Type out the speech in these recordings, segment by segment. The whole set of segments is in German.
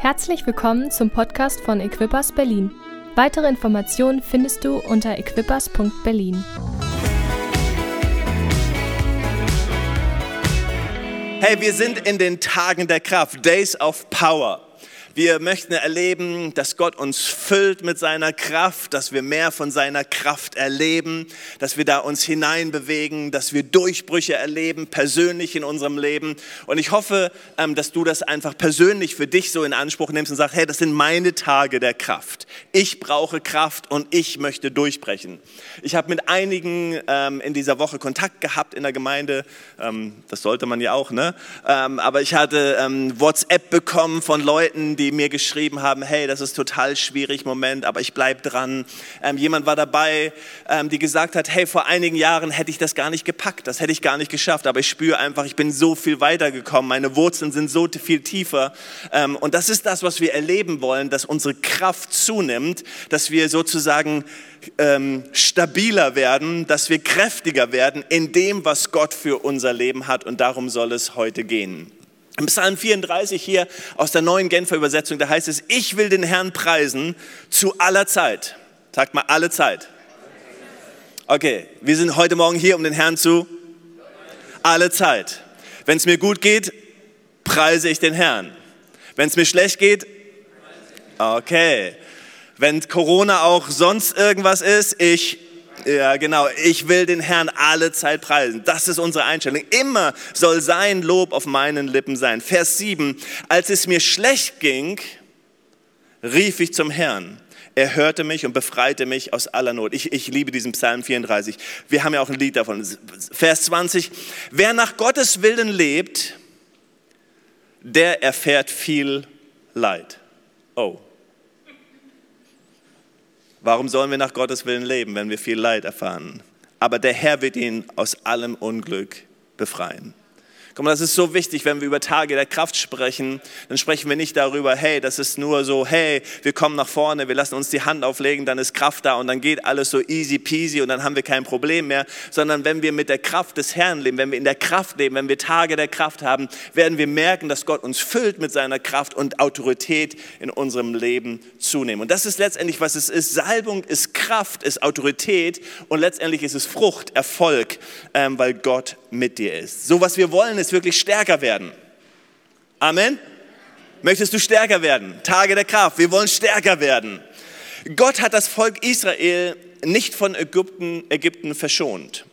Herzlich willkommen zum Podcast von Equippers Berlin. Weitere Informationen findest du unter equippers.berlin. Hey, wir sind in den Tagen der Kraft, Days of Power. Wir möchten erleben, dass Gott uns füllt mit seiner Kraft, dass wir mehr von seiner Kraft erleben, dass wir da uns hineinbewegen, dass wir Durchbrüche erleben, persönlich in unserem Leben. Und ich hoffe, ähm, dass du das einfach persönlich für dich so in Anspruch nimmst und sagst, hey, das sind meine Tage der Kraft. Ich brauche Kraft und ich möchte durchbrechen. Ich habe mit einigen ähm, in dieser Woche Kontakt gehabt in der Gemeinde. Ähm, das sollte man ja auch, ne? Aber ich hatte WhatsApp bekommen von Leuten, die mir geschrieben haben, hey, das ist total schwierig, Moment, aber ich bleibe dran. Ähm, jemand war dabei, ähm, die gesagt hat, hey, vor einigen Jahren hätte ich das gar nicht gepackt, das hätte ich gar nicht geschafft, aber ich spüre einfach, ich bin so viel weitergekommen, meine Wurzeln sind so viel tiefer. Ähm, und das ist das, was wir erleben wollen, dass unsere Kraft zunimmt, dass wir sozusagen ähm, stabiler werden, dass wir kräftiger werden in dem, was Gott für unser Leben hat. Und darum soll es heute gehen. Im Psalm 34 hier aus der neuen Genfer Übersetzung, da heißt es, ich will den Herrn preisen zu aller Zeit. Sagt mal alle Zeit. Okay, wir sind heute Morgen hier, um den Herrn zu alle Zeit. Wenn es mir gut geht, preise ich den Herrn. Wenn es mir schlecht geht, okay. Wenn Corona auch sonst irgendwas ist, ich ja, genau. Ich will den Herrn alle Zeit preisen. Das ist unsere Einstellung. Immer soll sein Lob auf meinen Lippen sein. Vers 7. Als es mir schlecht ging, rief ich zum Herrn. Er hörte mich und befreite mich aus aller Not. Ich, ich liebe diesen Psalm 34. Wir haben ja auch ein Lied davon. Vers 20. Wer nach Gottes Willen lebt, der erfährt viel Leid. Oh. Warum sollen wir nach Gottes Willen leben, wenn wir viel Leid erfahren? Aber der Herr wird ihn aus allem Unglück befreien. Mal, das ist so wichtig, wenn wir über Tage der Kraft sprechen, dann sprechen wir nicht darüber, hey, das ist nur so, hey, wir kommen nach vorne, wir lassen uns die Hand auflegen, dann ist Kraft da und dann geht alles so easy peasy und dann haben wir kein Problem mehr, sondern wenn wir mit der Kraft des Herrn leben, wenn wir in der Kraft leben, wenn wir Tage der Kraft haben, werden wir merken, dass Gott uns füllt mit seiner Kraft und Autorität in unserem Leben zunehmen. Und das ist letztendlich, was es ist. Salbung ist Kraft, ist Autorität und letztendlich ist es Frucht, Erfolg, ähm, weil Gott mit dir ist. So was wir wollen, ist wirklich stärker werden. Amen. Möchtest du stärker werden? Tage der Kraft. Wir wollen stärker werden. Gott hat das Volk Israel nicht von Ägypten, Ägypten verschont,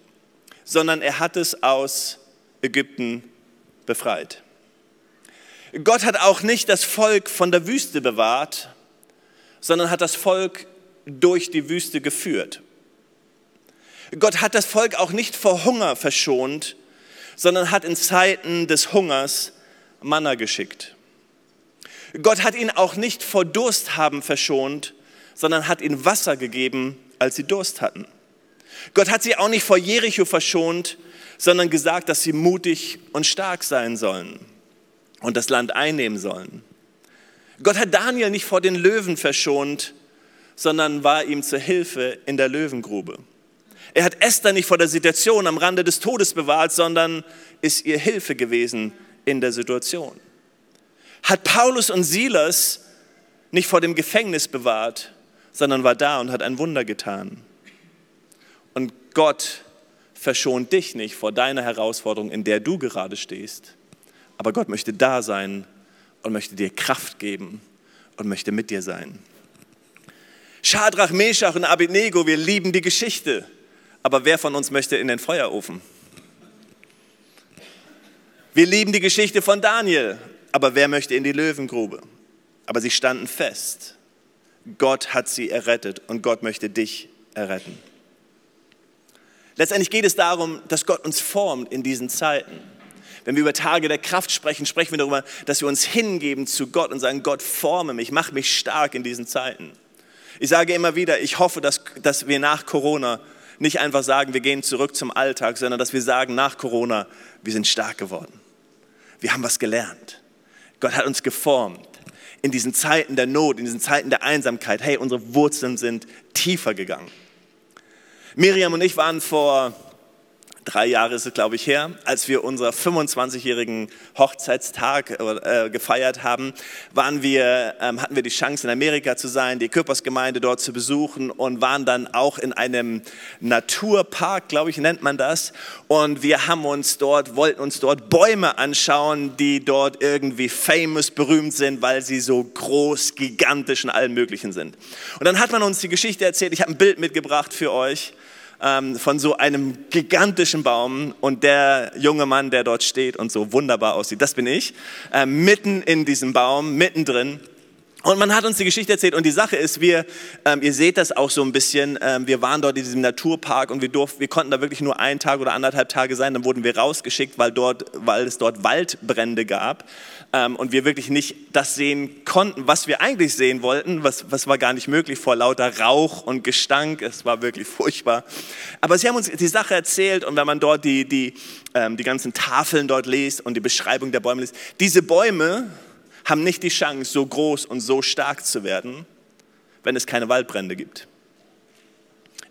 sondern er hat es aus Ägypten befreit. Gott hat auch nicht das Volk von der Wüste bewahrt, sondern hat das Volk durch die Wüste geführt. Gott hat das Volk auch nicht vor Hunger verschont, sondern hat in Zeiten des Hungers Manna geschickt. Gott hat ihn auch nicht vor Durst haben verschont, sondern hat ihnen Wasser gegeben, als sie Durst hatten. Gott hat sie auch nicht vor Jericho verschont, sondern gesagt, dass sie mutig und stark sein sollen und das Land einnehmen sollen. Gott hat Daniel nicht vor den Löwen verschont, sondern war ihm zur Hilfe in der Löwengrube. Er hat Esther nicht vor der Situation am Rande des Todes bewahrt, sondern ist ihr Hilfe gewesen in der Situation. Hat Paulus und Silas nicht vor dem Gefängnis bewahrt, sondern war da und hat ein Wunder getan. Und Gott verschont dich nicht vor deiner Herausforderung, in der du gerade stehst. Aber Gott möchte da sein und möchte dir Kraft geben und möchte mit dir sein. Schadrach, Meshach und Abednego, wir lieben die Geschichte. Aber wer von uns möchte in den Feuerofen? Wir lieben die Geschichte von Daniel, aber wer möchte in die Löwengrube? Aber sie standen fest. Gott hat sie errettet und Gott möchte dich erretten. Letztendlich geht es darum, dass Gott uns formt in diesen Zeiten. Wenn wir über Tage der Kraft sprechen, sprechen wir darüber, dass wir uns hingeben zu Gott und sagen, Gott, forme mich, mach mich stark in diesen Zeiten. Ich sage immer wieder, ich hoffe, dass, dass wir nach Corona nicht einfach sagen, wir gehen zurück zum Alltag, sondern dass wir sagen, nach Corona, wir sind stark geworden. Wir haben was gelernt. Gott hat uns geformt. In diesen Zeiten der Not, in diesen Zeiten der Einsamkeit, hey, unsere Wurzeln sind tiefer gegangen. Miriam und ich waren vor drei Jahre ist es, glaube ich, her, als wir unseren 25-jährigen Hochzeitstag äh, gefeiert haben, waren wir, ähm, hatten wir die Chance, in Amerika zu sein, die Körpersgemeinde dort zu besuchen und waren dann auch in einem Naturpark, glaube ich, nennt man das. Und wir haben uns dort, wollten uns dort Bäume anschauen, die dort irgendwie famous, berühmt sind, weil sie so groß, gigantisch und allen möglichen sind. Und dann hat man uns die Geschichte erzählt. Ich habe ein Bild mitgebracht für euch von so einem gigantischen Baum und der junge Mann, der dort steht und so wunderbar aussieht, das bin ich, äh, mitten in diesem Baum, mittendrin. Und man hat uns die Geschichte erzählt und die Sache ist, wir, ähm, ihr seht das auch so ein bisschen, ähm, wir waren dort in diesem Naturpark und wir, durften, wir konnten da wirklich nur einen Tag oder anderthalb Tage sein, dann wurden wir rausgeschickt, weil, dort, weil es dort Waldbrände gab ähm, und wir wirklich nicht das sehen konnten, was wir eigentlich sehen wollten, was, was war gar nicht möglich vor lauter Rauch und Gestank, es war wirklich furchtbar. Aber sie haben uns die Sache erzählt und wenn man dort die, die, ähm, die ganzen Tafeln dort liest und die Beschreibung der Bäume liest, diese Bäume, haben nicht die Chance, so groß und so stark zu werden, wenn es keine Waldbrände gibt.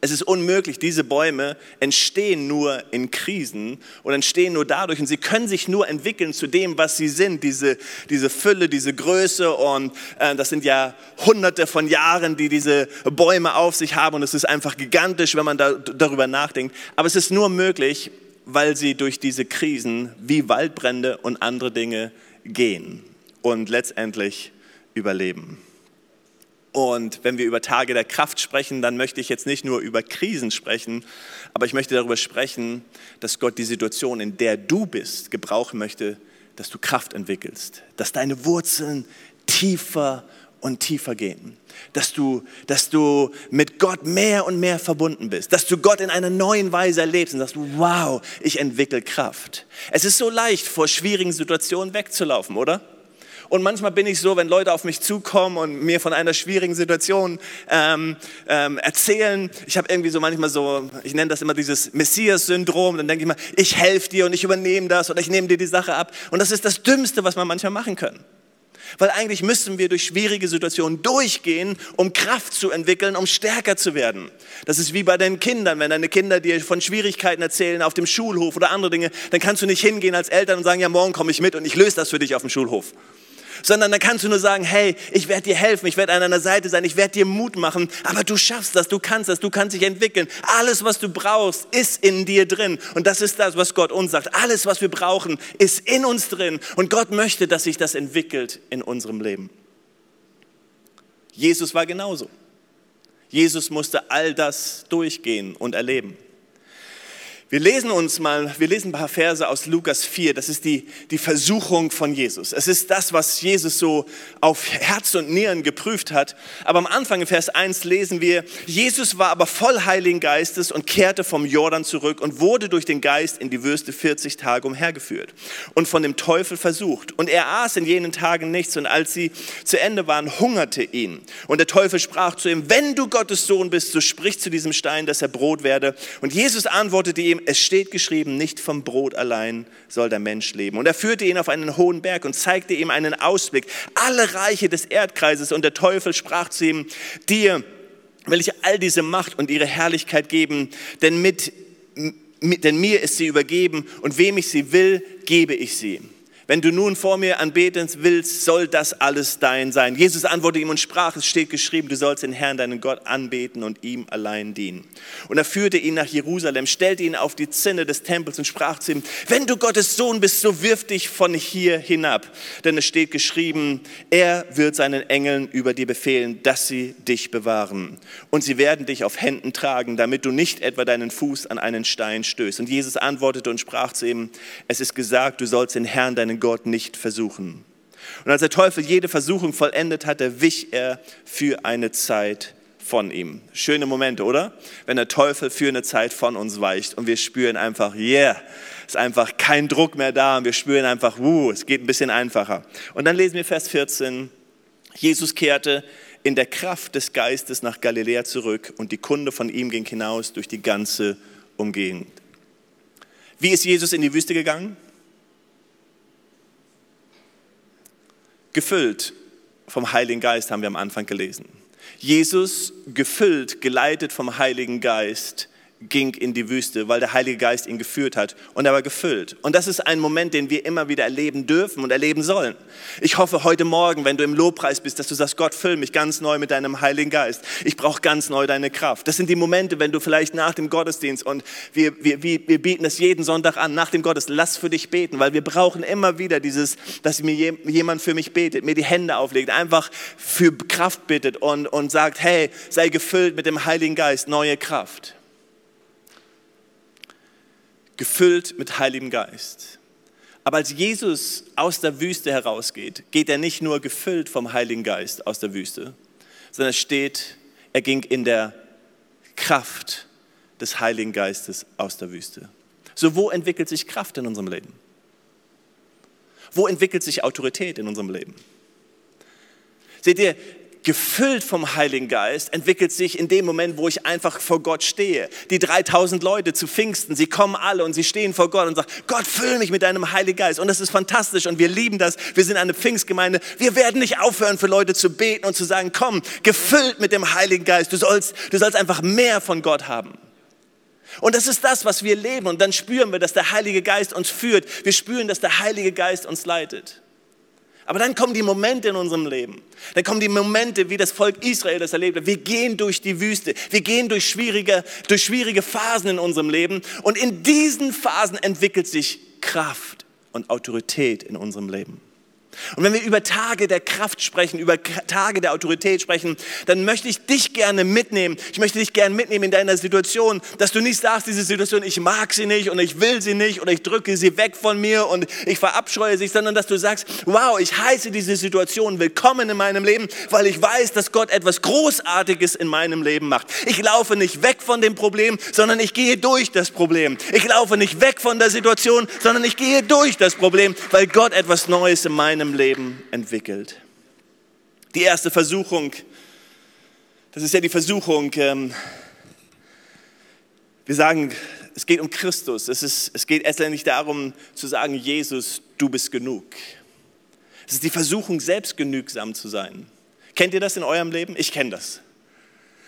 Es ist unmöglich, diese Bäume entstehen nur in Krisen und entstehen nur dadurch und sie können sich nur entwickeln zu dem, was sie sind, diese, diese Fülle, diese Größe und äh, das sind ja hunderte von Jahren, die diese Bäume auf sich haben und es ist einfach gigantisch, wenn man da, darüber nachdenkt. Aber es ist nur möglich, weil sie durch diese Krisen wie Waldbrände und andere Dinge gehen und letztendlich überleben. Und wenn wir über Tage der Kraft sprechen, dann möchte ich jetzt nicht nur über Krisen sprechen, aber ich möchte darüber sprechen, dass Gott die Situation, in der du bist, gebrauchen möchte, dass du Kraft entwickelst, dass deine Wurzeln tiefer und tiefer gehen, dass du, dass du mit Gott mehr und mehr verbunden bist, dass du Gott in einer neuen Weise erlebst und sagst, wow, ich entwickle Kraft. Es ist so leicht, vor schwierigen Situationen wegzulaufen, oder? Und manchmal bin ich so, wenn Leute auf mich zukommen und mir von einer schwierigen Situation ähm, ähm, erzählen, ich habe irgendwie so manchmal so, ich nenne das immer dieses Messias-Syndrom, dann denke ich mal, ich helfe dir und ich übernehme das oder ich nehme dir die Sache ab. Und das ist das Dümmste, was man manchmal machen kann. Weil eigentlich müssen wir durch schwierige Situationen durchgehen, um Kraft zu entwickeln, um stärker zu werden. Das ist wie bei deinen Kindern. Wenn deine Kinder dir von Schwierigkeiten erzählen auf dem Schulhof oder andere Dinge, dann kannst du nicht hingehen als Eltern und sagen, ja, morgen komme ich mit und ich löse das für dich auf dem Schulhof sondern dann kannst du nur sagen, hey, ich werde dir helfen, ich werde an deiner Seite sein, ich werde dir Mut machen, aber du schaffst das, du kannst das, du kannst dich entwickeln. Alles, was du brauchst, ist in dir drin und das ist das, was Gott uns sagt. Alles, was wir brauchen, ist in uns drin und Gott möchte, dass sich das entwickelt in unserem Leben. Jesus war genauso. Jesus musste all das durchgehen und erleben. Wir lesen uns mal, wir lesen ein paar Verse aus Lukas 4. Das ist die, die Versuchung von Jesus. Es ist das, was Jesus so auf Herz und Nieren geprüft hat. Aber am Anfang in Vers 1 lesen wir, Jesus war aber voll Heiligen Geistes und kehrte vom Jordan zurück und wurde durch den Geist in die Wüste 40 Tage umhergeführt und von dem Teufel versucht. Und er aß in jenen Tagen nichts und als sie zu Ende waren, hungerte ihn. Und der Teufel sprach zu ihm, wenn du Gottes Sohn bist, so sprich zu diesem Stein, dass er Brot werde. Und Jesus antwortete ihm, es steht geschrieben, nicht vom Brot allein soll der Mensch leben. Und er führte ihn auf einen hohen Berg und zeigte ihm einen Ausblick, alle Reiche des Erdkreises. Und der Teufel sprach zu ihm, dir will ich all diese Macht und ihre Herrlichkeit geben, denn, mit, denn mir ist sie übergeben und wem ich sie will, gebe ich sie. Wenn du nun vor mir anbeten willst, soll das alles dein sein. Jesus antwortete ihm und sprach, es steht geschrieben, du sollst den Herrn, deinen Gott, anbeten und ihm allein dienen. Und er führte ihn nach Jerusalem, stellte ihn auf die Zinne des Tempels und sprach zu ihm, wenn du Gottes Sohn bist, so wirf dich von hier hinab. Denn es steht geschrieben, er wird seinen Engeln über dir befehlen, dass sie dich bewahren. Und sie werden dich auf Händen tragen, damit du nicht etwa deinen Fuß an einen Stein stößt. Und Jesus antwortete und sprach zu ihm, es ist gesagt, du sollst den Herrn, deinen Gott nicht versuchen. Und als der Teufel jede Versuchung vollendet hatte, wich er für eine Zeit von ihm. Schöne Momente, oder? Wenn der Teufel für eine Zeit von uns weicht und wir spüren einfach, yeah, ist einfach kein Druck mehr da und wir spüren einfach, wuh, es geht ein bisschen einfacher. Und dann lesen wir Vers 14, Jesus kehrte in der Kraft des Geistes nach Galiläa zurück und die Kunde von ihm ging hinaus durch die ganze Umgegend. Wie ist Jesus in die Wüste gegangen? Gefüllt vom Heiligen Geist, haben wir am Anfang gelesen. Jesus gefüllt, geleitet vom Heiligen Geist, ging in die Wüste, weil der Heilige Geist ihn geführt hat und er war gefüllt. Und das ist ein Moment, den wir immer wieder erleben dürfen und erleben sollen. Ich hoffe heute Morgen, wenn du im Lobpreis bist, dass du sagst, Gott, füll mich ganz neu mit deinem Heiligen Geist. Ich brauche ganz neu deine Kraft. Das sind die Momente, wenn du vielleicht nach dem Gottesdienst und wir, wir, wir, bieten das jeden Sonntag an, nach dem Gottesdienst, lass für dich beten, weil wir brauchen immer wieder dieses, dass mir jemand für mich betet, mir die Hände auflegt, einfach für Kraft bittet und, und sagt, hey, sei gefüllt mit dem Heiligen Geist, neue Kraft gefüllt mit Heiligem Geist. Aber als Jesus aus der Wüste herausgeht, geht er nicht nur gefüllt vom Heiligen Geist aus der Wüste, sondern es steht, er ging in der Kraft des Heiligen Geistes aus der Wüste. So, wo entwickelt sich Kraft in unserem Leben? Wo entwickelt sich Autorität in unserem Leben? Seht ihr, gefüllt vom Heiligen Geist, entwickelt sich in dem Moment, wo ich einfach vor Gott stehe. Die 3000 Leute zu Pfingsten, sie kommen alle und sie stehen vor Gott und sagen, Gott, füll mich mit deinem Heiligen Geist. Und das ist fantastisch und wir lieben das. Wir sind eine Pfingstgemeinde. Wir werden nicht aufhören, für Leute zu beten und zu sagen, komm, gefüllt mit dem Heiligen Geist. Du sollst, du sollst einfach mehr von Gott haben. Und das ist das, was wir leben. Und dann spüren wir, dass der Heilige Geist uns führt. Wir spüren, dass der Heilige Geist uns leitet. Aber dann kommen die Momente in unserem Leben. Dann kommen die Momente, wie das Volk Israel das erlebt hat. Wir gehen durch die Wüste. Wir gehen durch schwierige, durch schwierige Phasen in unserem Leben. Und in diesen Phasen entwickelt sich Kraft und Autorität in unserem Leben. Und wenn wir über Tage der Kraft sprechen, über Tage der Autorität sprechen, dann möchte ich dich gerne mitnehmen. Ich möchte dich gerne mitnehmen in deiner Situation, dass du nicht sagst, diese Situation, ich mag sie nicht und ich will sie nicht oder ich drücke sie weg von mir und ich verabscheue sie, sondern dass du sagst, wow, ich heiße diese Situation willkommen in meinem Leben, weil ich weiß, dass Gott etwas Großartiges in meinem Leben macht. Ich laufe nicht weg von dem Problem, sondern ich gehe durch das Problem. Ich laufe nicht weg von der Situation, sondern ich gehe durch das Problem, weil Gott etwas Neues in meinem meinem Leben entwickelt. Die erste Versuchung, das ist ja die Versuchung, ähm, wir sagen, es geht um Christus. Es, ist, es geht letztendlich darum zu sagen, Jesus, du bist genug. Es ist die Versuchung, selbstgenügsam zu sein. Kennt ihr das in eurem Leben? Ich kenne das.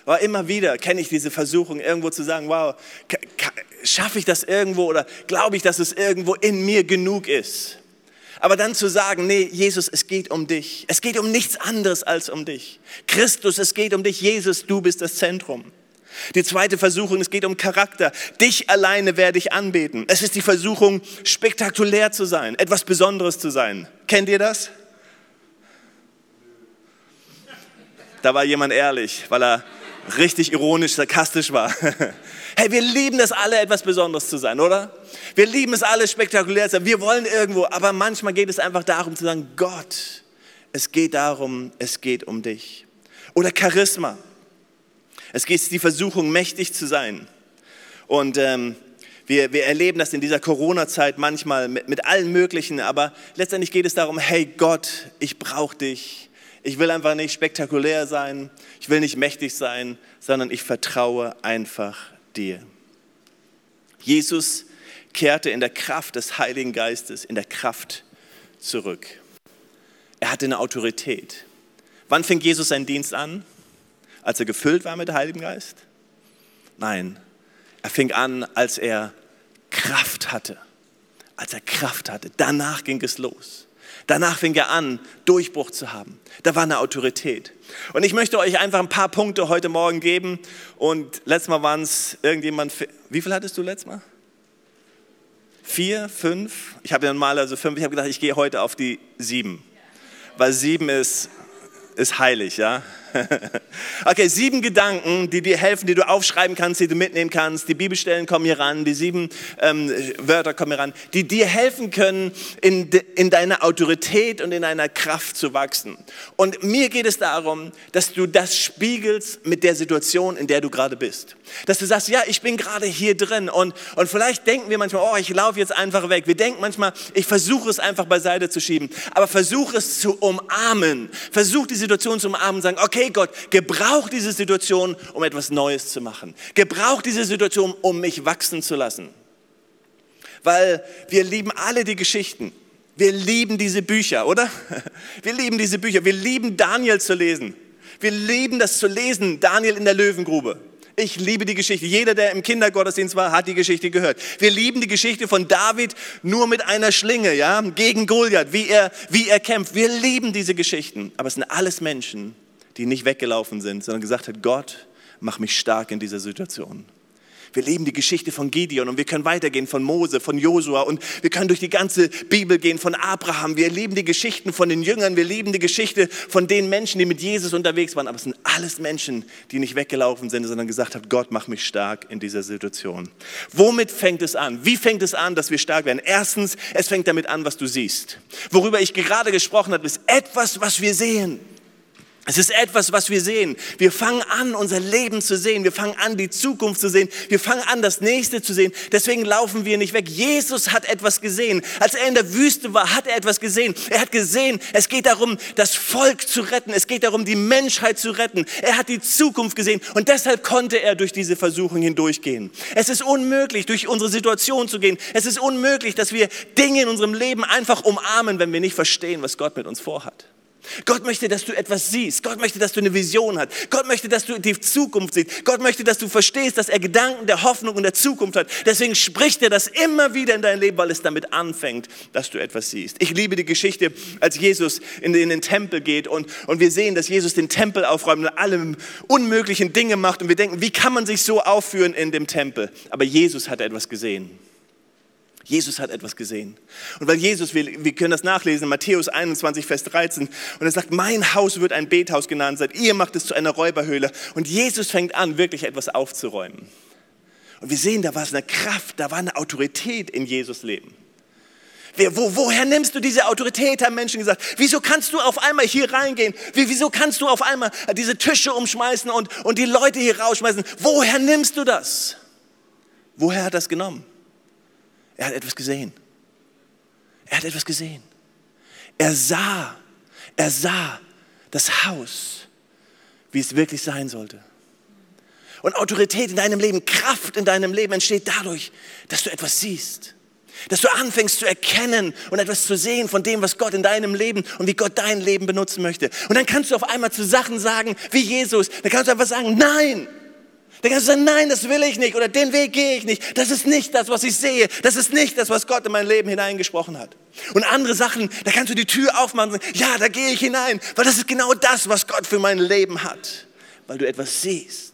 Aber immer wieder kenne ich diese Versuchung, irgendwo zu sagen, wow, schaffe ich das irgendwo oder glaube ich, dass es irgendwo in mir genug ist? Aber dann zu sagen, nee, Jesus, es geht um dich. Es geht um nichts anderes als um dich. Christus, es geht um dich. Jesus, du bist das Zentrum. Die zweite Versuchung, es geht um Charakter. Dich alleine werde ich anbeten. Es ist die Versuchung, spektakulär zu sein, etwas Besonderes zu sein. Kennt ihr das? Da war jemand ehrlich, weil er richtig ironisch, sarkastisch war. Hey, wir lieben es alle, etwas Besonderes zu sein, oder? Wir lieben es alle, spektakulär zu sein. Wir wollen irgendwo, aber manchmal geht es einfach darum zu sagen, Gott, es geht darum, es geht um dich. Oder Charisma. Es geht die Versuchung, mächtig zu sein. Und ähm, wir, wir erleben das in dieser Corona-Zeit manchmal mit, mit allen möglichen, aber letztendlich geht es darum, hey Gott, ich brauche dich. Ich will einfach nicht spektakulär sein, ich will nicht mächtig sein, sondern ich vertraue einfach dir. Jesus kehrte in der Kraft des Heiligen Geistes, in der Kraft zurück. Er hatte eine Autorität. Wann fing Jesus seinen Dienst an? Als er gefüllt war mit dem Heiligen Geist? Nein, er fing an, als er Kraft hatte. Als er Kraft hatte. Danach ging es los. Danach fing er an, Durchbruch zu haben. Da war eine Autorität. Und ich möchte euch einfach ein paar Punkte heute Morgen geben. Und letztes Mal waren es irgendjemand, wie viel hattest du letztes Mal? Vier, fünf? Ich habe ja normal also fünf. Ich habe gedacht, ich gehe heute auf die sieben. Weil sieben ist, ist heilig, ja. Okay, sieben Gedanken, die dir helfen, die du aufschreiben kannst, die du mitnehmen kannst. Die Bibelstellen kommen hier ran, die sieben ähm, Wörter kommen hier ran, die dir helfen können, in, de, in deiner Autorität und in deiner Kraft zu wachsen. Und mir geht es darum, dass du das spiegelst mit der Situation, in der du gerade bist. Dass du sagst, ja, ich bin gerade hier drin und, und vielleicht denken wir manchmal, oh, ich laufe jetzt einfach weg. Wir denken manchmal, ich versuche es einfach beiseite zu schieben. Aber versuche es zu umarmen. Versuch die Situation zu umarmen und sagen, okay Gott, gebrauch diese Situation, um etwas Neues zu machen. Gebrauch diese Situation, um mich wachsen zu lassen. Weil wir lieben alle die Geschichten. Wir lieben diese Bücher, oder? Wir lieben diese Bücher. Wir lieben Daniel zu lesen. Wir lieben das zu lesen, Daniel in der Löwengrube. Ich liebe die Geschichte. Jeder, der im Kindergottesdienst war, hat die Geschichte gehört. Wir lieben die Geschichte von David nur mit einer Schlinge, ja, gegen Goliath, wie er, wie er kämpft. Wir lieben diese Geschichten. Aber es sind alles Menschen, die nicht weggelaufen sind, sondern gesagt hat, Gott, mach mich stark in dieser Situation. Wir leben die Geschichte von Gideon und wir können weitergehen von Mose, von Josua und wir können durch die ganze Bibel gehen von Abraham. Wir leben die Geschichten von den Jüngern, wir leben die Geschichte von den Menschen, die mit Jesus unterwegs waren. Aber es sind alles Menschen, die nicht weggelaufen sind, sondern gesagt haben, Gott, mach mich stark in dieser Situation. Womit fängt es an? Wie fängt es an, dass wir stark werden? Erstens, es fängt damit an, was du siehst. Worüber ich gerade gesprochen habe, ist etwas, was wir sehen. Es ist etwas, was wir sehen. Wir fangen an, unser Leben zu sehen. Wir fangen an, die Zukunft zu sehen. Wir fangen an, das Nächste zu sehen. Deswegen laufen wir nicht weg. Jesus hat etwas gesehen. Als er in der Wüste war, hat er etwas gesehen. Er hat gesehen, es geht darum, das Volk zu retten. Es geht darum, die Menschheit zu retten. Er hat die Zukunft gesehen und deshalb konnte er durch diese Versuchung hindurchgehen. Es ist unmöglich, durch unsere Situation zu gehen. Es ist unmöglich, dass wir Dinge in unserem Leben einfach umarmen, wenn wir nicht verstehen, was Gott mit uns vorhat. Gott möchte, dass du etwas siehst. Gott möchte, dass du eine Vision hast. Gott möchte, dass du die Zukunft siehst. Gott möchte, dass du verstehst, dass er Gedanken der Hoffnung und der Zukunft hat. Deswegen spricht er das immer wieder in dein Leben, weil es damit anfängt, dass du etwas siehst. Ich liebe die Geschichte, als Jesus in den, in den Tempel geht und, und wir sehen, dass Jesus den Tempel aufräumt und alle unmöglichen Dinge macht und wir denken, wie kann man sich so aufführen in dem Tempel? Aber Jesus hat etwas gesehen. Jesus hat etwas gesehen. Und weil Jesus, wir, wir können das nachlesen Matthäus 21, Vers 13, und er sagt, mein Haus wird ein Bethaus genannt sein, ihr macht es zu einer Räuberhöhle. Und Jesus fängt an, wirklich etwas aufzuräumen. Und wir sehen, da war es eine Kraft, da war eine Autorität in Jesus Leben. Wo, woher nimmst du diese Autorität, haben Menschen gesagt. Wieso kannst du auf einmal hier reingehen? Wieso kannst du auf einmal diese Tische umschmeißen und, und die Leute hier rausschmeißen? Woher nimmst du das? Woher hat das genommen? Er hat etwas gesehen. Er hat etwas gesehen. Er sah, er sah das Haus, wie es wirklich sein sollte. Und Autorität in deinem Leben, Kraft in deinem Leben entsteht dadurch, dass du etwas siehst. Dass du anfängst zu erkennen und etwas zu sehen von dem, was Gott in deinem Leben und wie Gott dein Leben benutzen möchte. Und dann kannst du auf einmal zu Sachen sagen, wie Jesus, dann kannst du einfach sagen, nein, dann kannst du sagen, nein, das will ich nicht oder den Weg gehe ich nicht. Das ist nicht das, was ich sehe. Das ist nicht das, was Gott in mein Leben hineingesprochen hat. Und andere Sachen, da kannst du die Tür aufmachen und sagen, ja, da gehe ich hinein, weil das ist genau das, was Gott für mein Leben hat, weil du etwas siehst.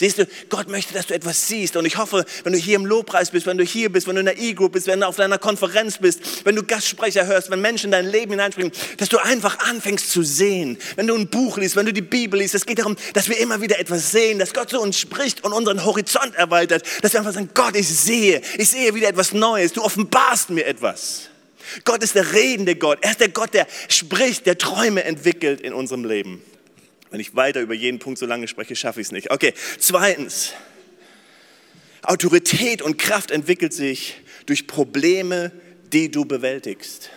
Siehst du, Gott möchte, dass du etwas siehst. Und ich hoffe, wenn du hier im Lobpreis bist, wenn du hier bist, wenn du in der E-Group bist, wenn du auf deiner Konferenz bist, wenn du Gastsprecher hörst, wenn Menschen in dein Leben hineinspringen, dass du einfach anfängst zu sehen. Wenn du ein Buch liest, wenn du die Bibel liest, es geht darum, dass wir immer wieder etwas sehen, dass Gott zu uns spricht und unseren Horizont erweitert. Dass wir einfach sagen, Gott, ich sehe, ich sehe wieder etwas Neues. Du offenbarst mir etwas. Gott ist der redende Gott. Er ist der Gott, der spricht, der Träume entwickelt in unserem Leben. Wenn ich weiter über jeden Punkt so lange spreche, schaffe ich es nicht. Okay, zweitens. Autorität und Kraft entwickelt sich durch Probleme, die du bewältigst.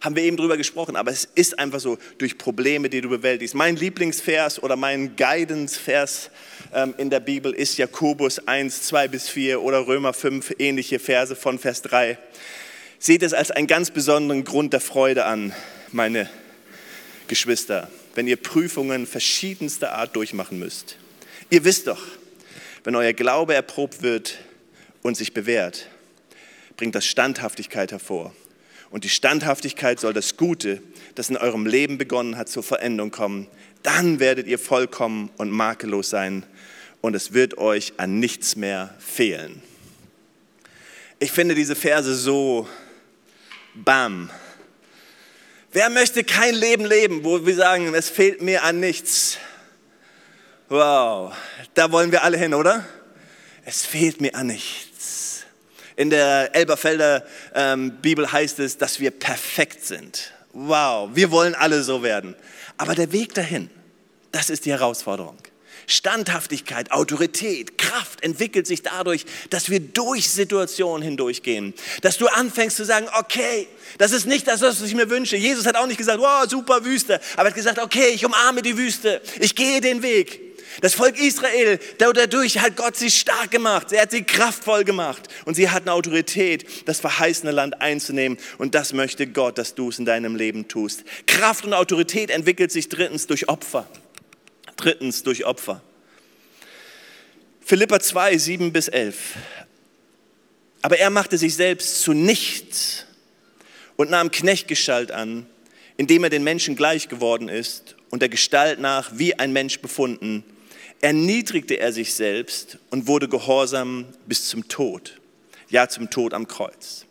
Haben wir eben drüber gesprochen, aber es ist einfach so, durch Probleme, die du bewältigst. Mein Lieblingsvers oder mein Guidance-Vers ähm, in der Bibel ist Jakobus 1, 2 bis 4 oder Römer 5, ähnliche Verse von Vers 3. Seht es als einen ganz besonderen Grund der Freude an, meine Geschwister wenn ihr Prüfungen verschiedenster Art durchmachen müsst. Ihr wisst doch, wenn euer Glaube erprobt wird und sich bewährt, bringt das Standhaftigkeit hervor. Und die Standhaftigkeit soll das Gute, das in eurem Leben begonnen hat, zur Veränderung kommen. Dann werdet ihr vollkommen und makellos sein und es wird euch an nichts mehr fehlen. Ich finde diese Verse so bam, Wer möchte kein Leben leben, wo wir sagen, es fehlt mir an nichts? Wow, da wollen wir alle hin, oder? Es fehlt mir an nichts. In der Elberfelder ähm, Bibel heißt es, dass wir perfekt sind. Wow, wir wollen alle so werden. Aber der Weg dahin, das ist die Herausforderung. Standhaftigkeit, Autorität, Kraft entwickelt sich dadurch, dass wir durch Situationen hindurchgehen. Dass du anfängst zu sagen, okay, das ist nicht das, was ich mir wünsche. Jesus hat auch nicht gesagt, wow, super Wüste. Aber er hat gesagt, okay, ich umarme die Wüste. Ich gehe den Weg. Das Volk Israel, dadurch hat Gott sie stark gemacht. Er hat sie kraftvoll gemacht. Und sie hatten Autorität, das verheißene Land einzunehmen. Und das möchte Gott, dass du es in deinem Leben tust. Kraft und Autorität entwickelt sich drittens durch Opfer drittens durch Opfer. Philippa 2, 7 bis 11. Aber er machte sich selbst zu nichts und nahm Knechtgestalt an, indem er den Menschen gleich geworden ist und der Gestalt nach wie ein Mensch befunden, erniedrigte er sich selbst und wurde gehorsam bis zum Tod, ja zum Tod am Kreuz.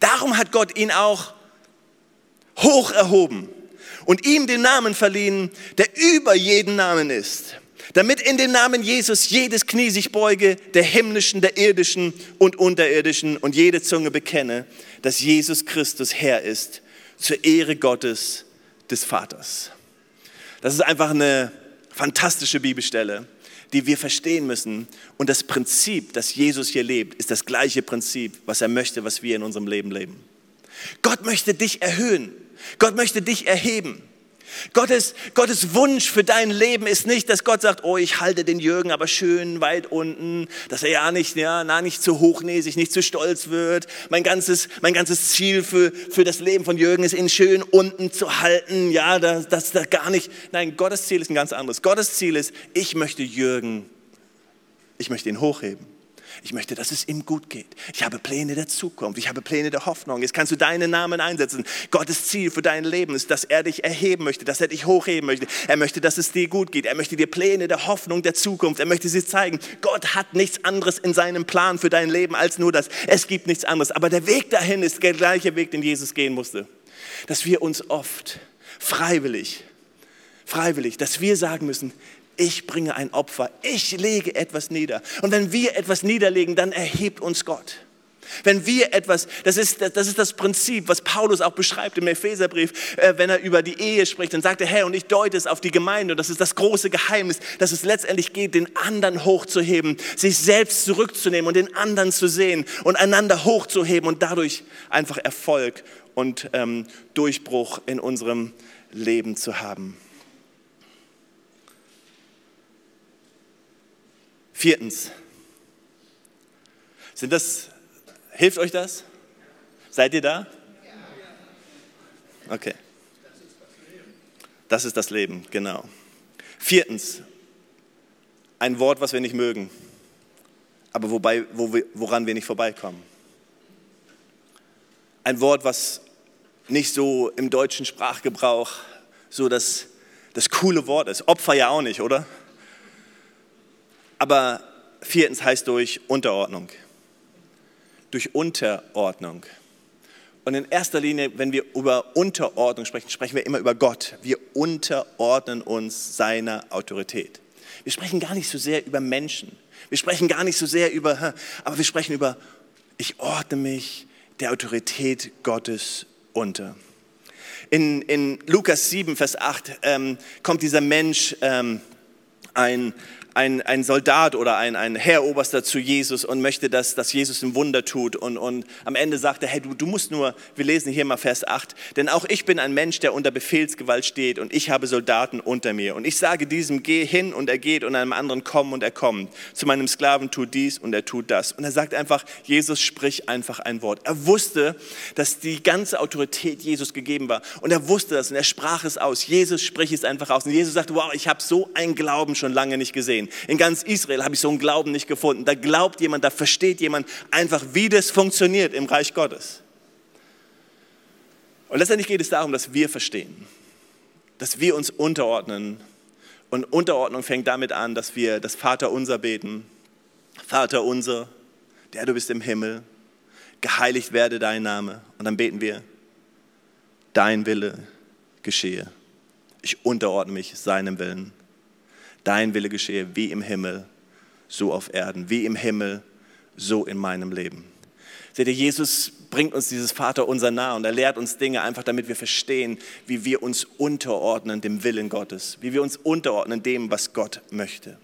Darum hat Gott ihn auch hoch erhoben und ihm den Namen verliehen, der über jeden Namen ist, damit in dem Namen Jesus jedes Knie sich beuge, der himmlischen, der irdischen und unterirdischen und jede Zunge bekenne, dass Jesus Christus Herr ist, zur Ehre Gottes des Vaters. Das ist einfach eine fantastische Bibelstelle, die wir verstehen müssen. Und das Prinzip, das Jesus hier lebt, ist das gleiche Prinzip, was er möchte, was wir in unserem Leben leben. Gott möchte dich erhöhen. Gott möchte dich erheben. Gottes, Gottes Wunsch für dein Leben ist nicht, dass Gott sagt, oh, ich halte den Jürgen aber schön weit unten, dass er ja nicht, ja, na, nicht zu hochnäsig, nicht zu stolz wird. Mein ganzes, mein ganzes Ziel für, für das Leben von Jürgen ist, ihn schön unten zu halten, ja, das, das, das gar nicht. Nein, Gottes Ziel ist ein ganz anderes. Gottes Ziel ist, ich möchte Jürgen, ich möchte ihn hochheben. Ich möchte, dass es ihm gut geht. Ich habe Pläne der Zukunft. Ich habe Pläne der Hoffnung. Jetzt kannst du deinen Namen einsetzen. Gottes Ziel für dein Leben ist, dass er dich erheben möchte, dass er dich hochheben möchte. Er möchte, dass es dir gut geht. Er möchte dir Pläne der Hoffnung der Zukunft. Er möchte sie zeigen. Gott hat nichts anderes in seinem Plan für dein Leben als nur das. Es gibt nichts anderes. Aber der Weg dahin ist der gleiche Weg, den Jesus gehen musste. Dass wir uns oft freiwillig, freiwillig, dass wir sagen müssen, ich bringe ein Opfer, ich lege etwas nieder. Und wenn wir etwas niederlegen, dann erhebt uns Gott. Wenn wir etwas, das ist, das ist das Prinzip, was Paulus auch beschreibt im Epheserbrief, äh, wenn er über die Ehe spricht, dann sagt er, Herr, und ich deute es auf die Gemeinde, und das ist das große Geheimnis, dass es letztendlich geht, den anderen hochzuheben, sich selbst zurückzunehmen und den anderen zu sehen und einander hochzuheben und dadurch einfach Erfolg und ähm, Durchbruch in unserem Leben zu haben. Viertens, sind das, hilft euch das? Seid ihr da? Okay. Das ist das Leben, genau. Viertens, ein Wort, was wir nicht mögen, aber wobei, wo wir, woran wir nicht vorbeikommen. Ein Wort, was nicht so im deutschen Sprachgebrauch so das, das coole Wort ist. Opfer ja auch nicht, oder? Aber viertens heißt durch Unterordnung. Durch Unterordnung. Und in erster Linie, wenn wir über Unterordnung sprechen, sprechen wir immer über Gott. Wir unterordnen uns seiner Autorität. Wir sprechen gar nicht so sehr über Menschen. Wir sprechen gar nicht so sehr über, aber wir sprechen über, ich ordne mich der Autorität Gottes unter. In, in Lukas 7, Vers 8 ähm, kommt dieser Mensch, ähm, ein, ein, ein Soldat oder ein, ein Heeroberster zu Jesus und möchte, dass, dass Jesus ein Wunder tut. Und, und am Ende sagt er, hey, du, du musst nur, wir lesen hier mal Vers 8, denn auch ich bin ein Mensch, der unter Befehlsgewalt steht und ich habe Soldaten unter mir. Und ich sage diesem, geh hin und er geht und einem anderen, komm und er kommt. Zu meinem Sklaven tut dies und er tut das. Und er sagt einfach, Jesus sprich einfach ein Wort. Er wusste, dass die ganze Autorität Jesus gegeben war. Und er wusste das und er sprach es aus. Jesus sprich es einfach aus. Und Jesus sagte, wow, ich habe so einen Glauben schon lange nicht gesehen gesehen. In ganz Israel habe ich so einen Glauben nicht gefunden. Da glaubt jemand, da versteht jemand einfach, wie das funktioniert im Reich Gottes. Und letztendlich geht es darum, dass wir verstehen, dass wir uns unterordnen. Und Unterordnung fängt damit an, dass wir das Vaterunser beten. Vater unser, der du bist im Himmel, geheiligt werde dein Name. Und dann beten wir, dein Wille geschehe. Ich unterordne mich seinem Willen. Dein Wille geschehe wie im Himmel, so auf Erden, wie im Himmel, so in meinem Leben. Seht ihr, Jesus bringt uns dieses Vater unser nah und er lehrt uns Dinge einfach, damit wir verstehen, wie wir uns unterordnen dem Willen Gottes, wie wir uns unterordnen dem, was Gott möchte.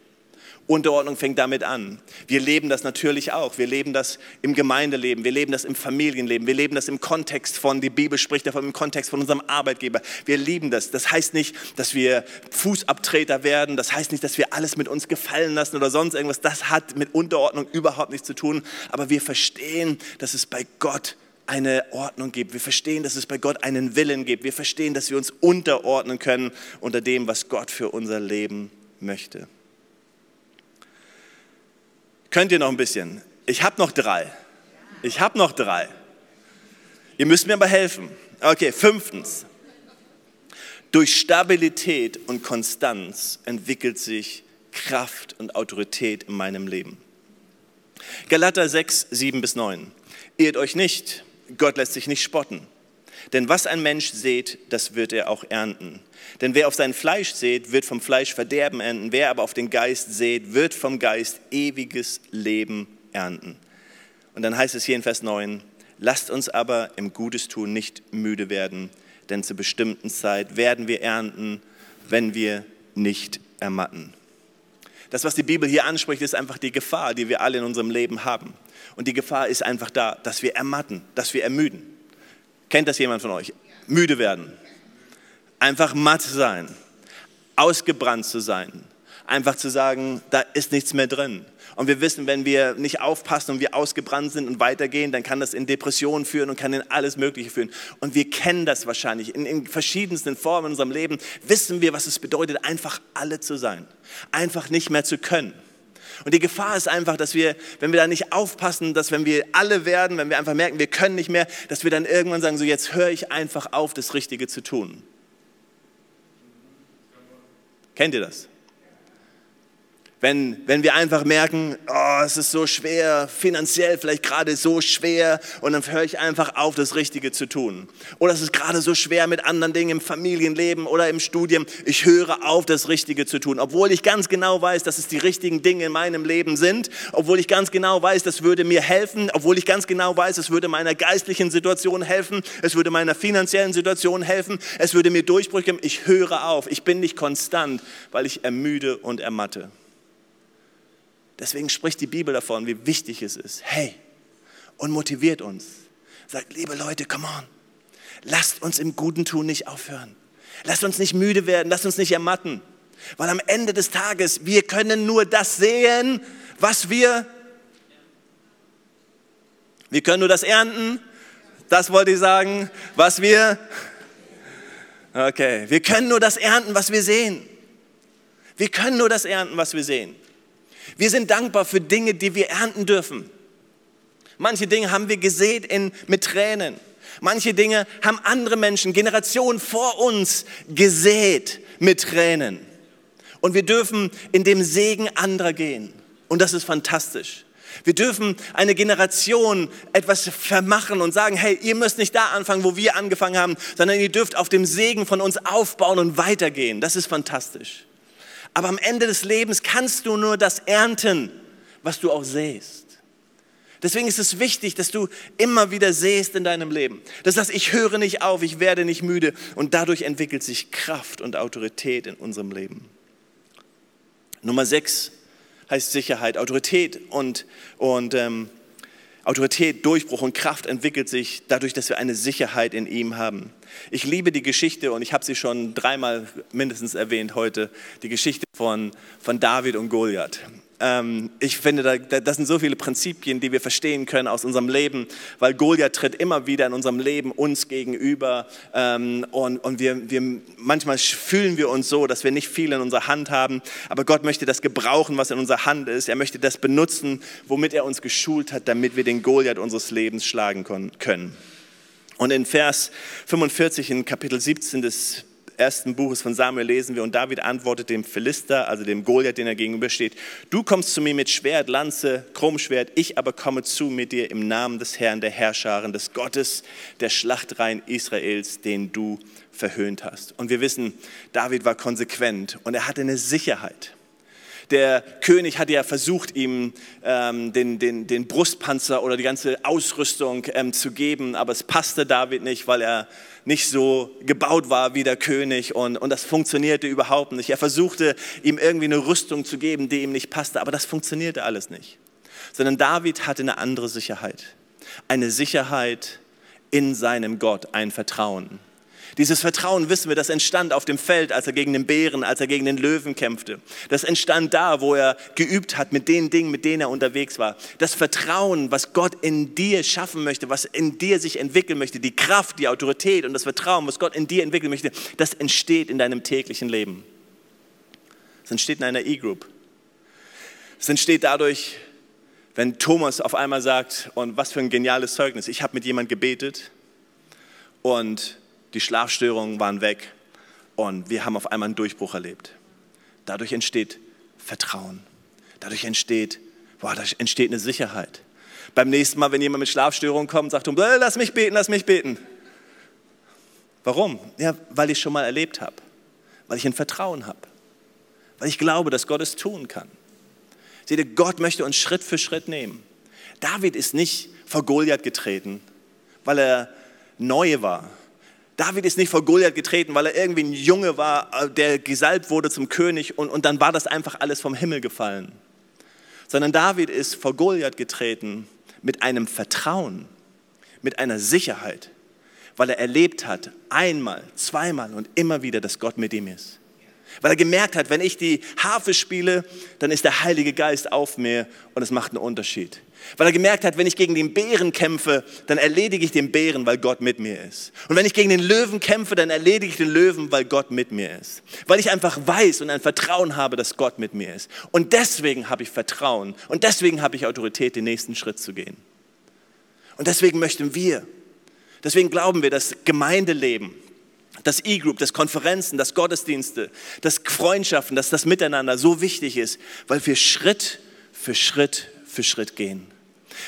Unterordnung fängt damit an. Wir leben das natürlich auch. Wir leben das im Gemeindeleben, wir leben das im Familienleben, wir leben das im Kontext von, die Bibel spricht davon, im Kontext von unserem Arbeitgeber. Wir lieben das. Das heißt nicht, dass wir Fußabtreter werden, das heißt nicht, dass wir alles mit uns gefallen lassen oder sonst irgendwas. Das hat mit Unterordnung überhaupt nichts zu tun. Aber wir verstehen, dass es bei Gott eine Ordnung gibt. Wir verstehen, dass es bei Gott einen Willen gibt. Wir verstehen, dass wir uns unterordnen können unter dem, was Gott für unser Leben möchte. Könnt ihr noch ein bisschen? Ich habe noch drei. Ich habe noch drei. Ihr müsst mir aber helfen. Okay, fünftens. Durch Stabilität und Konstanz entwickelt sich Kraft und Autorität in meinem Leben. Galater 6, 7 bis 9. Ehrt euch nicht, Gott lässt sich nicht spotten. Denn was ein Mensch sät, das wird er auch ernten. Denn wer auf sein Fleisch sät, wird vom Fleisch Verderben ernten. Wer aber auf den Geist sät, wird vom Geist ewiges Leben ernten. Und dann heißt es hier in Vers 9, lasst uns aber im Gutes tun nicht müde werden, denn zur bestimmten Zeit werden wir ernten, wenn wir nicht ermatten. Das, was die Bibel hier anspricht, ist einfach die Gefahr, die wir alle in unserem Leben haben. Und die Gefahr ist einfach da, dass wir ermatten, dass wir ermüden. Kennt das jemand von euch? Müde werden. Einfach matt sein. Ausgebrannt zu sein. Einfach zu sagen, da ist nichts mehr drin. Und wir wissen, wenn wir nicht aufpassen und wir ausgebrannt sind und weitergehen, dann kann das in Depressionen führen und kann in alles Mögliche führen. Und wir kennen das wahrscheinlich. In, in verschiedensten Formen in unserem Leben wissen wir, was es bedeutet, einfach alle zu sein. Einfach nicht mehr zu können. Und die Gefahr ist einfach, dass wir, wenn wir da nicht aufpassen, dass wenn wir alle werden, wenn wir einfach merken, wir können nicht mehr, dass wir dann irgendwann sagen, so jetzt höre ich einfach auf, das Richtige zu tun. Kennt ihr das? Wenn, wenn wir einfach merken, oh, es ist so schwer, finanziell vielleicht gerade so schwer und dann höre ich einfach auf, das Richtige zu tun. Oder es ist gerade so schwer mit anderen Dingen im Familienleben oder im Studium. Ich höre auf, das Richtige zu tun. Obwohl ich ganz genau weiß, dass es die richtigen Dinge in meinem Leben sind. Obwohl ich ganz genau weiß, das würde mir helfen. Obwohl ich ganz genau weiß, es würde meiner geistlichen Situation helfen. Es würde meiner finanziellen Situation helfen. Es würde mir Durchbrüche geben. Ich höre auf. Ich bin nicht konstant, weil ich ermüde und ermatte. Deswegen spricht die Bibel davon, wie wichtig es ist. Hey, und motiviert uns. Sagt, liebe Leute, come on. Lasst uns im Guten tun nicht aufhören. Lasst uns nicht müde werden, lasst uns nicht ermatten. Weil am Ende des Tages, wir können nur das sehen, was wir, wir können nur das ernten, das wollte ich sagen, was wir, okay, wir können nur das ernten, was wir sehen. Wir können nur das ernten, was wir sehen. Wir sind dankbar für Dinge, die wir ernten dürfen. Manche Dinge haben wir gesät in, mit Tränen. Manche Dinge haben andere Menschen, Generationen vor uns gesät mit Tränen. Und wir dürfen in dem Segen anderer gehen. Und das ist fantastisch. Wir dürfen eine Generation etwas vermachen und sagen, hey, ihr müsst nicht da anfangen, wo wir angefangen haben, sondern ihr dürft auf dem Segen von uns aufbauen und weitergehen. Das ist fantastisch. Aber am Ende des Lebens kannst du nur das ernten, was du auch sähst. Deswegen ist es wichtig, dass du immer wieder sähst in deinem Leben. Das heißt, ich höre nicht auf, ich werde nicht müde und dadurch entwickelt sich Kraft und Autorität in unserem Leben. Nummer sechs heißt Sicherheit. Autorität und, und ähm, Autorität, Durchbruch und Kraft entwickelt sich dadurch, dass wir eine Sicherheit in ihm haben. Ich liebe die Geschichte und ich habe sie schon dreimal mindestens erwähnt heute, die Geschichte von, von David und Goliath. Ähm, ich finde, da, das sind so viele Prinzipien, die wir verstehen können aus unserem Leben, weil Goliath tritt immer wieder in unserem Leben uns gegenüber ähm, und, und wir, wir, manchmal fühlen wir uns so, dass wir nicht viel in unserer Hand haben, aber Gott möchte das gebrauchen, was in unserer Hand ist. Er möchte das benutzen, womit er uns geschult hat, damit wir den Goliath unseres Lebens schlagen können. Und in Vers 45 in Kapitel 17 des ersten Buches von Samuel lesen wir, und David antwortet dem Philister, also dem Goliath, den er gegenübersteht, du kommst zu mir mit Schwert, Lanze, Krummschwert, ich aber komme zu mit dir im Namen des Herrn, der Herrscharen, des Gottes, der Schlachtreihen Israels, den du verhöhnt hast. Und wir wissen, David war konsequent und er hatte eine Sicherheit. Der König hatte ja versucht, ihm ähm, den, den, den Brustpanzer oder die ganze Ausrüstung ähm, zu geben, aber es passte David nicht, weil er nicht so gebaut war wie der König und, und das funktionierte überhaupt nicht. Er versuchte, ihm irgendwie eine Rüstung zu geben, die ihm nicht passte, aber das funktionierte alles nicht. Sondern David hatte eine andere Sicherheit. Eine Sicherheit in seinem Gott, ein Vertrauen. Dieses Vertrauen, wissen wir, das entstand auf dem Feld, als er gegen den Bären, als er gegen den Löwen kämpfte. Das entstand da, wo er geübt hat mit den Dingen, mit denen er unterwegs war. Das Vertrauen, was Gott in dir schaffen möchte, was in dir sich entwickeln möchte, die Kraft, die Autorität und das Vertrauen, was Gott in dir entwickeln möchte, das entsteht in deinem täglichen Leben. Es entsteht in einer E-Group. Es entsteht dadurch, wenn Thomas auf einmal sagt, und was für ein geniales Zeugnis, ich habe mit jemand gebetet und die Schlafstörungen waren weg und wir haben auf einmal einen Durchbruch erlebt. Dadurch entsteht Vertrauen. Dadurch entsteht, boah, da entsteht eine Sicherheit. Beim nächsten Mal, wenn jemand mit Schlafstörungen kommt, sagt er, lass mich beten, lass mich beten. Warum? Ja, weil ich schon mal erlebt habe. Weil ich ein Vertrauen habe. Weil ich glaube, dass Gott es tun kann. Seht ihr, Gott möchte uns Schritt für Schritt nehmen. David ist nicht vor Goliath getreten, weil er neu war. David ist nicht vor Goliath getreten, weil er irgendwie ein Junge war, äh, der gesalbt wurde zum König und, und dann war das einfach alles vom Himmel gefallen. Sondern David ist vor Goliath getreten mit einem Vertrauen, mit einer Sicherheit, weil er erlebt hat, einmal, zweimal und immer wieder, dass Gott mit ihm ist. Weil er gemerkt hat, wenn ich die Harfe spiele, dann ist der Heilige Geist auf mir und es macht einen Unterschied. Weil er gemerkt hat, wenn ich gegen den Bären kämpfe, dann erledige ich den Bären, weil Gott mit mir ist. Und wenn ich gegen den Löwen kämpfe, dann erledige ich den Löwen, weil Gott mit mir ist. Weil ich einfach weiß und ein Vertrauen habe, dass Gott mit mir ist. Und deswegen habe ich Vertrauen und deswegen habe ich Autorität, den nächsten Schritt zu gehen. Und deswegen möchten wir, deswegen glauben wir, dass Gemeindeleben, das E-Group, das Konferenzen, das Gottesdienste, das Freundschaften, dass das Miteinander so wichtig ist, weil wir Schritt für Schritt für Schritt gehen.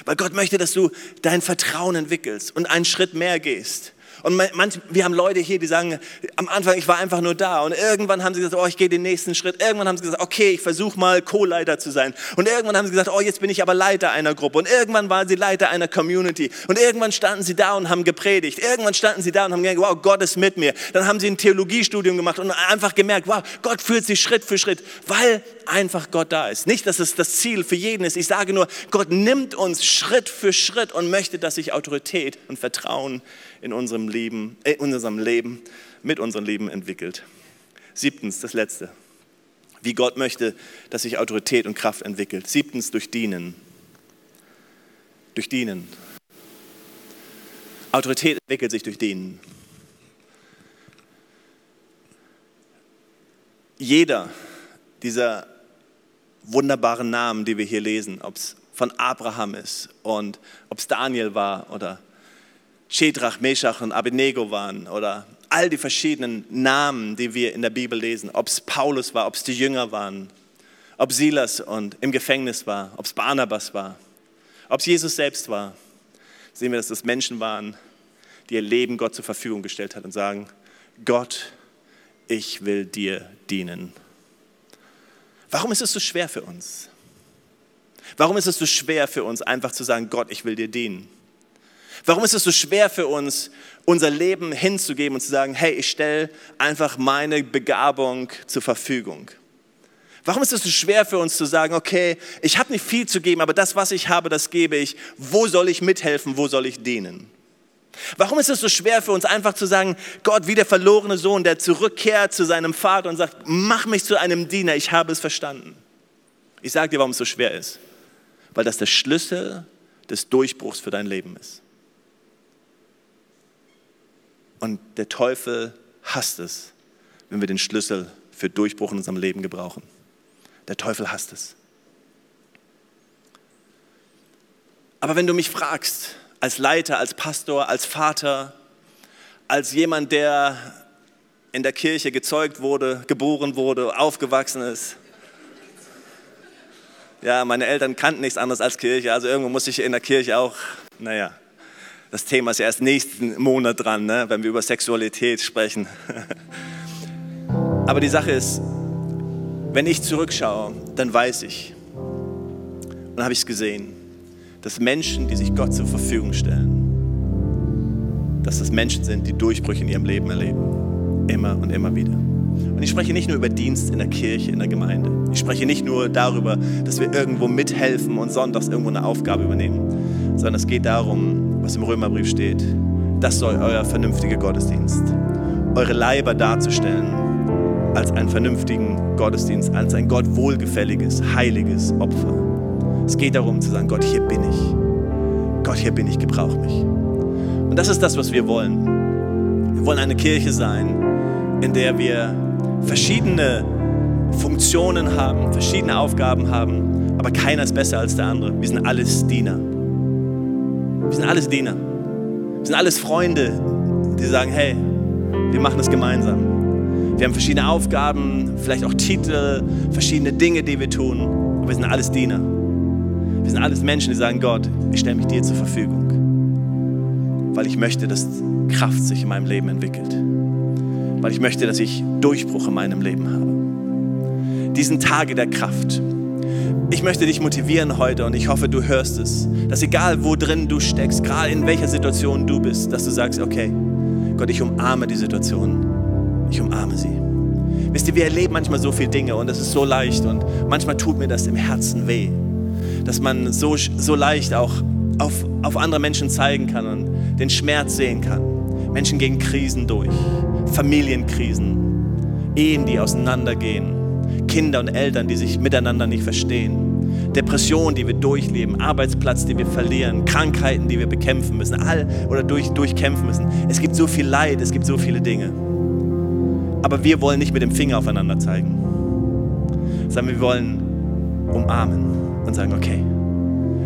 Weil Gott möchte, dass du dein Vertrauen entwickelst und einen Schritt mehr gehst. Und manch, wir haben Leute hier, die sagen, am Anfang, ich war einfach nur da. Und irgendwann haben sie gesagt, oh, ich gehe den nächsten Schritt. Irgendwann haben sie gesagt, okay, ich versuche mal Co-Leiter zu sein. Und irgendwann haben sie gesagt, oh, jetzt bin ich aber Leiter einer Gruppe. Und irgendwann waren sie Leiter einer Community. Und irgendwann standen sie da und haben gepredigt. Irgendwann standen sie da und haben gedacht, wow, Gott ist mit mir. Dann haben sie ein Theologiestudium gemacht und einfach gemerkt, wow, Gott führt sie Schritt für Schritt, weil einfach Gott da ist. Nicht, dass es das Ziel für jeden ist. Ich sage nur, Gott nimmt uns Schritt für Schritt und möchte, dass sich Autorität und Vertrauen in unserem Leben, äh, in unserem Leben, mit unserem Leben entwickelt. Siebtens, das letzte. Wie Gott möchte, dass sich Autorität und Kraft entwickelt. Siebtens, durch Dienen. Durch Dienen. Autorität entwickelt sich durch Dienen. Jeder dieser wunderbaren Namen, die wir hier lesen, ob es von Abraham ist und ob es Daniel war oder Shedrach, Meshach und Abednego waren oder all die verschiedenen Namen, die wir in der Bibel lesen, ob es Paulus war, ob es die Jünger waren, ob Silas und im Gefängnis war, ob es Barnabas war, ob es Jesus selbst war, sehen wir, dass das Menschen waren, die ihr Leben Gott zur Verfügung gestellt hat und sagen, Gott, ich will dir dienen. Warum ist es so schwer für uns? Warum ist es so schwer für uns, einfach zu sagen, Gott, ich will dir dienen? Warum ist es so schwer für uns, unser Leben hinzugeben und zu sagen, hey, ich stelle einfach meine Begabung zur Verfügung? Warum ist es so schwer für uns zu sagen, okay, ich habe nicht viel zu geben, aber das, was ich habe, das gebe ich. Wo soll ich mithelfen? Wo soll ich dienen? Warum ist es so schwer für uns einfach zu sagen, Gott, wie der verlorene Sohn, der zurückkehrt zu seinem Vater und sagt, mach mich zu einem Diener, ich habe es verstanden. Ich sage dir, warum es so schwer ist. Weil das der Schlüssel des Durchbruchs für dein Leben ist. Und der Teufel hasst es, wenn wir den Schlüssel für Durchbruch in unserem Leben gebrauchen. Der Teufel hasst es. Aber wenn du mich fragst, als Leiter, als Pastor, als Vater, als jemand, der in der Kirche gezeugt wurde, geboren wurde, aufgewachsen ist. Ja, meine Eltern kannten nichts anderes als Kirche, also irgendwo muss ich in der Kirche auch, naja, das Thema ist erst nächsten Monat dran, ne, wenn wir über Sexualität sprechen. Aber die Sache ist, wenn ich zurückschaue, dann weiß ich, und dann habe ich es gesehen, dass Menschen, die sich Gott zur Verfügung stellen, dass das Menschen sind, die Durchbrüche in ihrem Leben erleben. Immer und immer wieder. Und ich spreche nicht nur über Dienst in der Kirche, in der Gemeinde. Ich spreche nicht nur darüber, dass wir irgendwo mithelfen und sonntags irgendwo eine Aufgabe übernehmen, sondern es geht darum, was im Römerbrief steht. Das soll euer vernünftiger Gottesdienst. Eure Leiber darzustellen als einen vernünftigen Gottesdienst, als ein Gott wohlgefälliges, heiliges Opfer. Es geht darum zu sagen, Gott, hier bin ich. Gott, hier bin ich, gebrauch mich. Und das ist das, was wir wollen. Wir wollen eine Kirche sein, in der wir verschiedene Funktionen haben, verschiedene Aufgaben haben, Aber keiner ist besser als der andere. Wir sind alles Diener. Wir sind alles Diener. Wir sind alles Freunde, die sagen, hey, wir machen es gemeinsam. Wir haben verschiedene Aufgaben, vielleicht auch Titel, verschiedene Dinge, die wir tun. Aber wir sind alles Diener. Wir sind alles Menschen, die sagen, Gott, ich stelle mich dir zur Verfügung. Weil ich möchte, dass Kraft sich in meinem Leben entwickelt. Weil ich möchte, dass ich Durchbruch in meinem Leben habe. Diesen Tage der Kraft. Ich möchte dich motivieren heute und ich hoffe, du hörst es, dass egal wo drin du steckst, gerade in welcher Situation du bist, dass du sagst, okay, Gott, ich umarme die Situation. Ich umarme sie. Wisst ihr, wir erleben manchmal so viele Dinge und es ist so leicht und manchmal tut mir das im Herzen weh, dass man so, so leicht auch auf, auf andere Menschen zeigen kann und den Schmerz sehen kann. Menschen gehen Krisen durch, Familienkrisen, Ehen, die auseinandergehen, Kinder und Eltern, die sich miteinander nicht verstehen. Depressionen, die wir durchleben, Arbeitsplatz, die wir verlieren, Krankheiten, die wir bekämpfen müssen, all oder durch, durchkämpfen müssen. Es gibt so viel Leid, es gibt so viele Dinge. Aber wir wollen nicht mit dem Finger aufeinander zeigen, sondern wir wollen umarmen und sagen, okay,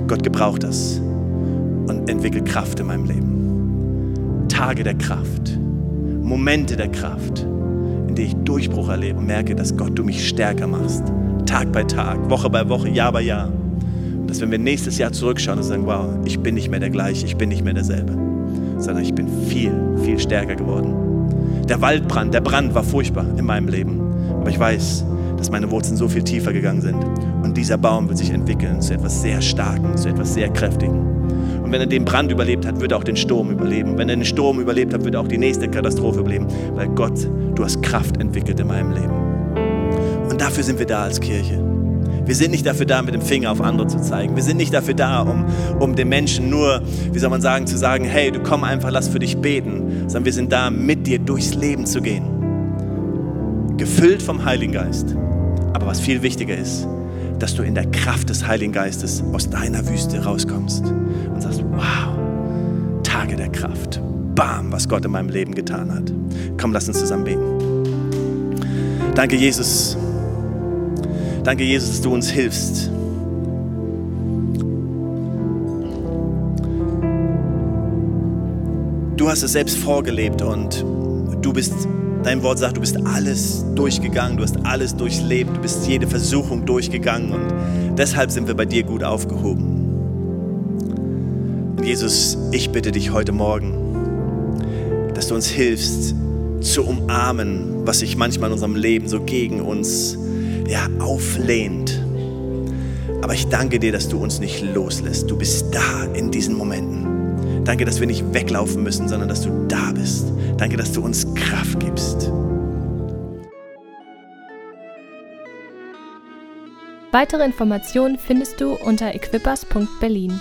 Gott gebraucht das und entwickelt Kraft in meinem Leben. Tage der Kraft, Momente der Kraft in denen ich Durchbruch erlebe und merke, dass Gott du mich stärker machst. Tag bei Tag, Woche bei Woche, Jahr bei Jahr. Und dass wenn wir nächstes Jahr zurückschauen und sagen, wow, ich bin nicht mehr der gleiche, ich bin nicht mehr derselbe, sondern ich bin viel, viel stärker geworden. Der Waldbrand, der Brand war furchtbar in meinem Leben. Aber ich weiß, dass meine Wurzeln so viel tiefer gegangen sind. Und dieser Baum wird sich entwickeln zu etwas sehr Starken, zu etwas sehr Kräftigen. Und wenn er den Brand überlebt hat, wird er auch den Sturm überleben. Wenn er den Sturm überlebt hat, wird er auch die nächste Katastrophe überleben. Weil Gott, du hast Kraft entwickelt in meinem Leben. Und dafür sind wir da als Kirche. Wir sind nicht dafür da, mit dem Finger auf andere zu zeigen. Wir sind nicht dafür da, um, um den Menschen nur, wie soll man sagen, zu sagen, hey, du komm einfach, lass für dich beten. Sondern wir sind da, mit dir durchs Leben zu gehen. Gefüllt vom Heiligen Geist. Aber was viel wichtiger ist, dass du in der Kraft des Heiligen Geistes aus deiner Wüste rauskommst und sagst, wow, Tage der Kraft. Bam, was Gott in meinem Leben getan hat. Komm, lass uns zusammen beten. Danke, Jesus. Danke, Jesus, dass du uns hilfst. Du hast es selbst vorgelebt und du bist Dein Wort sagt, du bist alles durchgegangen, du hast alles durchlebt, du bist jede Versuchung durchgegangen und deshalb sind wir bei dir gut aufgehoben. Und Jesus, ich bitte dich heute Morgen, dass du uns hilfst zu umarmen, was sich manchmal in unserem Leben so gegen uns ja, auflehnt. Aber ich danke dir, dass du uns nicht loslässt. Du bist da in diesen Momenten. Danke, dass wir nicht weglaufen müssen, sondern dass du da bist. Danke, dass du uns Kraft gibst. Weitere Informationen findest du unter equippers.berlin.